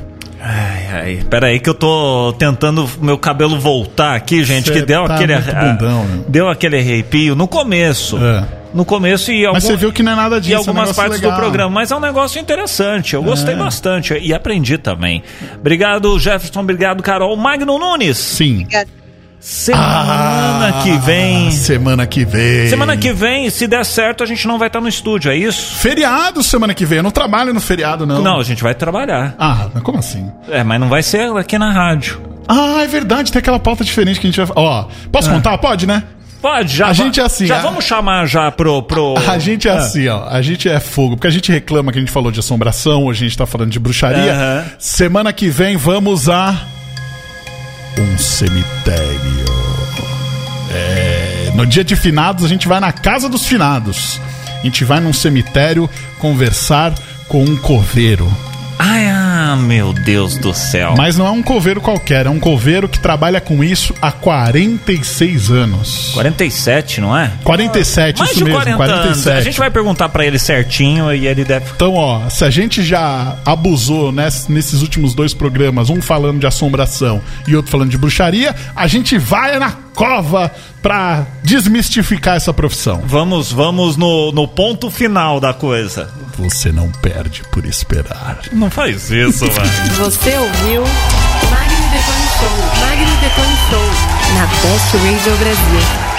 Ai, ai, peraí que eu tô tentando meu cabelo voltar aqui, gente, Cê que deu tá aquele muito bundão, né? deu aquele arrepio no começo. É. No começo e algum, você viu que não é nada e disso. é um algumas partes legal. do programa, mas é um negócio interessante. Eu gostei É. bastante e aprendi também. Obrigado, Jefferson, obrigado, Carol. Magno Nunes. Sim. Semana Ah, que vem. Semana que vem. Semana que vem, se der certo, a gente não vai estar no estúdio, é isso? Feriado semana que vem. Eu não trabalho no feriado, não. Não, a gente vai trabalhar. Ah, mas como assim? É, mas não vai ser aqui na rádio. Ah, é verdade. Tem aquela pauta diferente que a gente vai. Ó, posso É. contar? Pode, né? Pode, já. A gente é assim, Já a- vamos chamar já pro. pro... A gente é Ah. assim, ó. A gente é fogo. Porque a gente reclama que a gente falou de assombração, hoje a gente tá falando de bruxaria. Aham. Semana que vem vamos a. Um cemitério. É, no dia de finados, a gente vai na casa dos finados. A gente vai num cemitério conversar com um coveiro. Ah, meu Deus do céu. Mas não é um coveiro qualquer, é um coveiro que trabalha com isso há 46 anos. 47, não é? 47, Mais isso de mesmo, 40 47. anos. A gente vai perguntar pra ele certinho e ele deve. Então, ó, se a gente já abusou ness- nesses últimos dois programas, um falando de assombração e outro falando de bruxaria, a gente vai na cova pra desmistificar essa profissão. Vamos, vamos no, no ponto final da coisa. Você não perde por esperar. Não faz isso, mano. Você ouviu Magno Detone Show. Magno Detone Show. Na Best Radio Brasil.